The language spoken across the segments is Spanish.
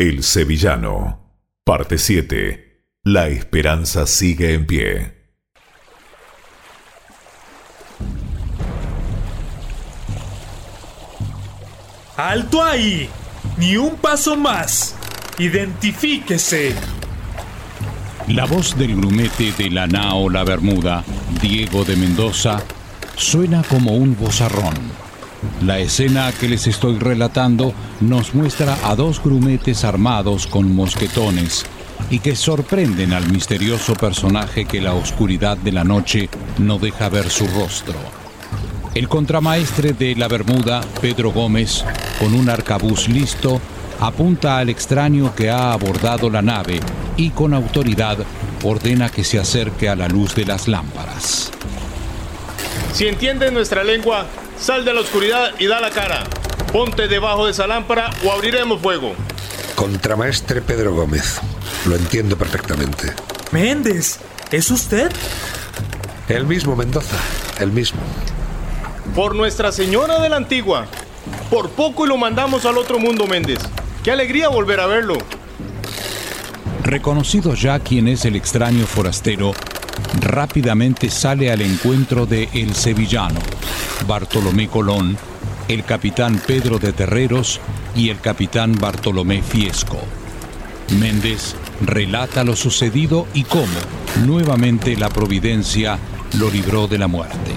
El Sevillano. Parte 7. La esperanza sigue en pie. ¡Alto ahí! Ni un paso más. Identifíquese. La voz del grumete de la nao La Bermuda, Diego de Mendoza, suena como un bozarrón. La escena que les estoy relatando nos muestra a dos grumetes armados con mosquetones y que sorprenden al misterioso personaje que la oscuridad de la noche no deja ver su rostro. El contramaestre de la Bermuda, Pedro Gómez, con un arcabuz listo, apunta al extraño que ha abordado la nave y con autoridad ordena que se acerque a la luz de las lámparas. Si entiendes nuestra lengua, sal de la oscuridad y da la cara. Ponte debajo de esa lámpara o abriremos fuego. Contramaestre Pedro Gómez. Lo entiendo perfectamente. Méndez, ¿es usted? El mismo Mendoza, el mismo. Por Nuestra Señora de la Antigua. Por poco y lo mandamos al otro mundo, Méndez. Qué alegría volver a verlo. Reconocido ya quién es el extraño forastero, rápidamente sale al encuentro de El Sevillano, Bartolomé Colón, el capitán Pedro de Terreros y el capitán Bartolomé Fiesco. Méndez relata lo sucedido y cómo, nuevamente, la providencia lo libró de la muerte.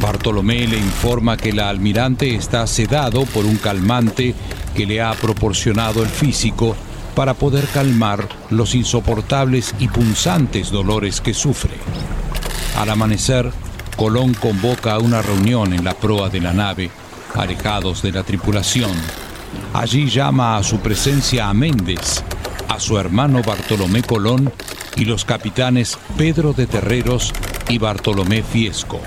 Bartolomé le informa que la almirante está sedado por un calmante que le ha proporcionado el físico para poder calmar los insoportables y punzantes dolores que sufre. Al amanecer, Colón convoca a una reunión en la proa de la nave, alejados de la tripulación. Allí llama a su presencia a Méndez, a su hermano Bartolomé Colón y los capitanes Pedro de Terreros y Bartolomé Fiesco.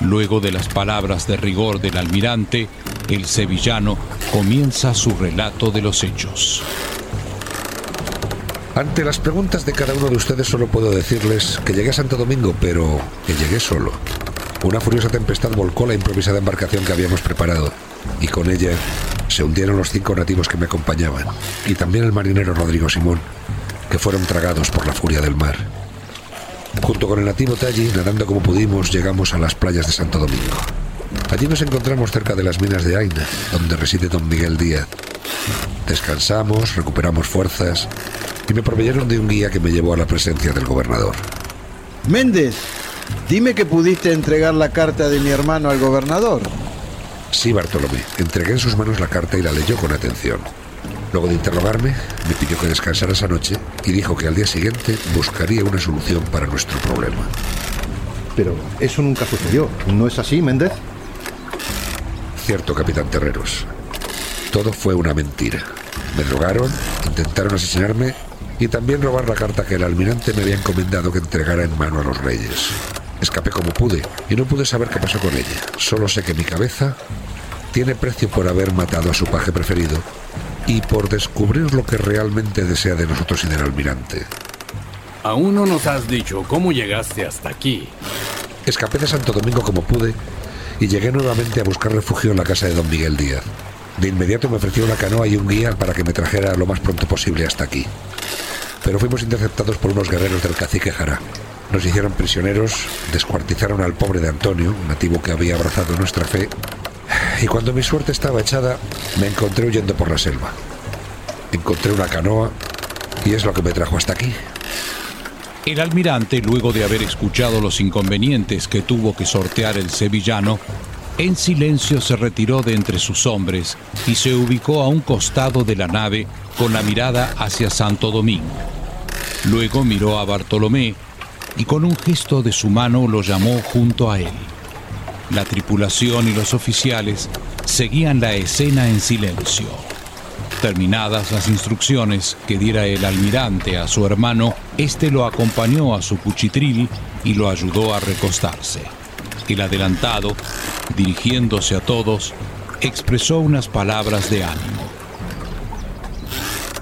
Luego de las palabras de rigor del almirante, el sevillano comienza su relato de los hechos. Ante las preguntas de cada uno de ustedes solo puedo decirles que llegué a Santo Domingo, pero que llegué solo. Una furiosa tempestad volcó la improvisada embarcación que habíamos preparado, y con ella se hundieron los cinco nativos que me acompañaban, y también el marinero Rodrigo Simón, que fueron tragados por la furia del mar. Junto con el nativo Talli, nadando como pudimos, llegamos a las playas de Santo Domingo. Allí nos encontramos cerca de las minas de Aina, donde reside don Miguel Díaz. Descansamos, recuperamos fuerzas y me proveyeron de un guía que me llevó a la presencia del gobernador. Méndez, dime que pudiste entregar la carta de mi hermano al gobernador. Sí, Bartolomé. Entregué en sus manos la carta y la leyó con atención. Luego de interrogarme, me pidió que descansara esa noche y dijo que al día siguiente buscaría una solución para nuestro problema. Pero eso nunca sucedió, ¿no es así, Méndez? Cierto, capitán Terreros. Todo fue una mentira. Me drogaron, intentaron asesinarme y también robar la carta que el almirante me había encomendado que entregara en mano a los reyes. Escapé como pude y no pude saber qué pasó con ella. Solo sé que mi cabeza tiene precio por haber matado a su paje preferido y por descubrir lo que realmente desea de nosotros y del almirante. Aún no nos has dicho cómo llegaste hasta aquí. Escapé de Santo Domingo como pude y llegué nuevamente a buscar refugio en la casa de don Miguel Díaz. De inmediato me ofreció una canoa y un guía para que me trajera lo más pronto posible hasta aquí. Pero fuimos interceptados por unos guerreros del cacique Jara. Nos hicieron prisioneros, descuartizaron al pobre de Antonio, nativo que había abrazado nuestra fe, y cuando mi suerte estaba echada, me encontré huyendo por la selva. Encontré una canoa y es lo que me trajo hasta aquí. El almirante, luego de haber escuchado los inconvenientes que tuvo que sortear el sevillano, en silencio se retiró de entre sus hombres y se ubicó a un costado de la nave con la mirada hacia Santo Domingo. Luego miró a Bartolomé y con un gesto de su mano lo llamó junto a él. La tripulación y los oficiales seguían la escena en silencio. Terminadas las instrucciones que diera el almirante a su hermano, este lo acompañó a su cuchitril y lo ayudó a recostarse. El adelantado, dirigiéndose a todos, expresó unas palabras de ánimo.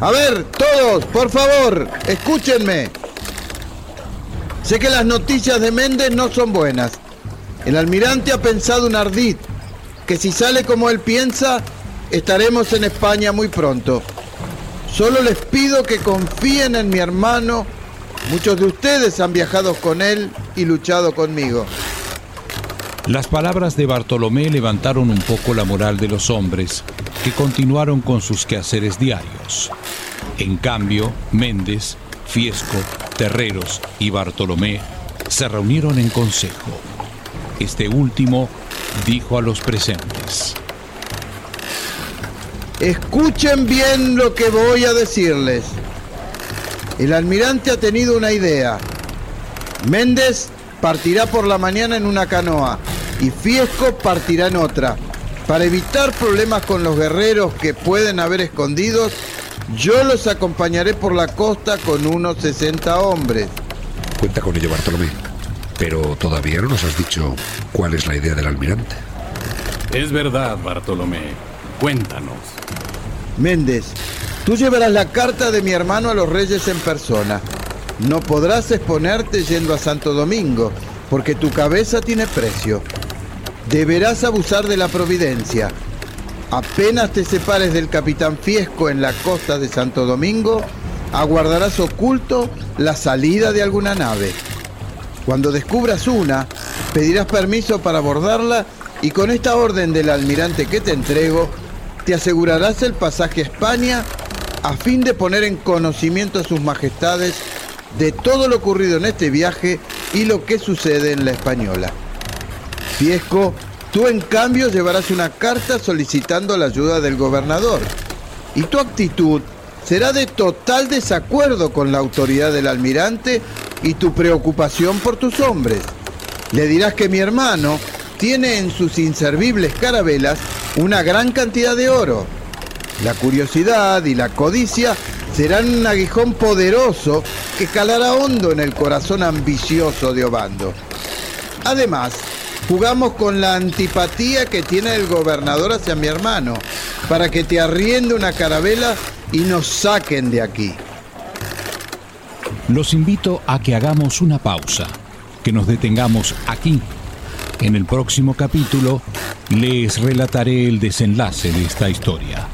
A ver, todos, por favor, escúchenme. Sé que las noticias de Méndez no son buenas. El almirante ha pensado un ardid, que si sale como él piensa, estaremos en España muy pronto. Solo les pido que confíen en mi hermano. Muchos de ustedes han viajado con él y luchado conmigo. Las palabras de Bartolomé levantaron un poco la moral de los hombres, que continuaron con sus quehaceres diarios. En cambio, Méndez, Fiesco, Terreros y Bartolomé se reunieron en consejo. Este último dijo a los presentes. Escuchen bien lo que voy a decirles. El almirante ha tenido una idea. Méndez partirá por la mañana en una canoa y Fiesco partirá en otra. Para evitar problemas con los guerreros que pueden haber escondidos, yo los acompañaré por la costa con unos 60 hombres. Cuenta con ello, Bartolomé. Pero todavía no nos has dicho cuál es la idea del almirante. Es verdad, Bartolomé. Cuéntanos. Méndez, tú llevarás la carta de mi hermano a los reyes en persona. No podrás exponerte yendo a Santo Domingo, porque tu cabeza tiene precio. Deberás abusar de la providencia. Apenas te separes del capitán Fiesco en la costa de Santo Domingo, aguardarás oculto la salida de alguna nave. Cuando descubras una, pedirás permiso para abordarla y con esta orden del almirante que te entrego, te asegurarás el pasaje a España a fin de poner en conocimiento a sus majestades de todo lo ocurrido en este viaje y lo que sucede en la española. Fiesco, tú en cambio llevarás una carta solicitando la ayuda del gobernador y tu actitud será de total desacuerdo con la autoridad del almirante y tu preocupación por tus hombres. Le dirás que mi hermano tiene en sus inservibles carabelas una gran cantidad de oro. La curiosidad y la codicia serán un aguijón poderoso que calará hondo en el corazón ambicioso de Obando. Además, jugamos con la antipatía que tiene el gobernador hacia mi hermano, para que te arriende una carabela y nos saquen de aquí. Los invito a que hagamos una pausa, que nos detengamos aquí. En el próximo capítulo les relataré el desenlace de esta historia.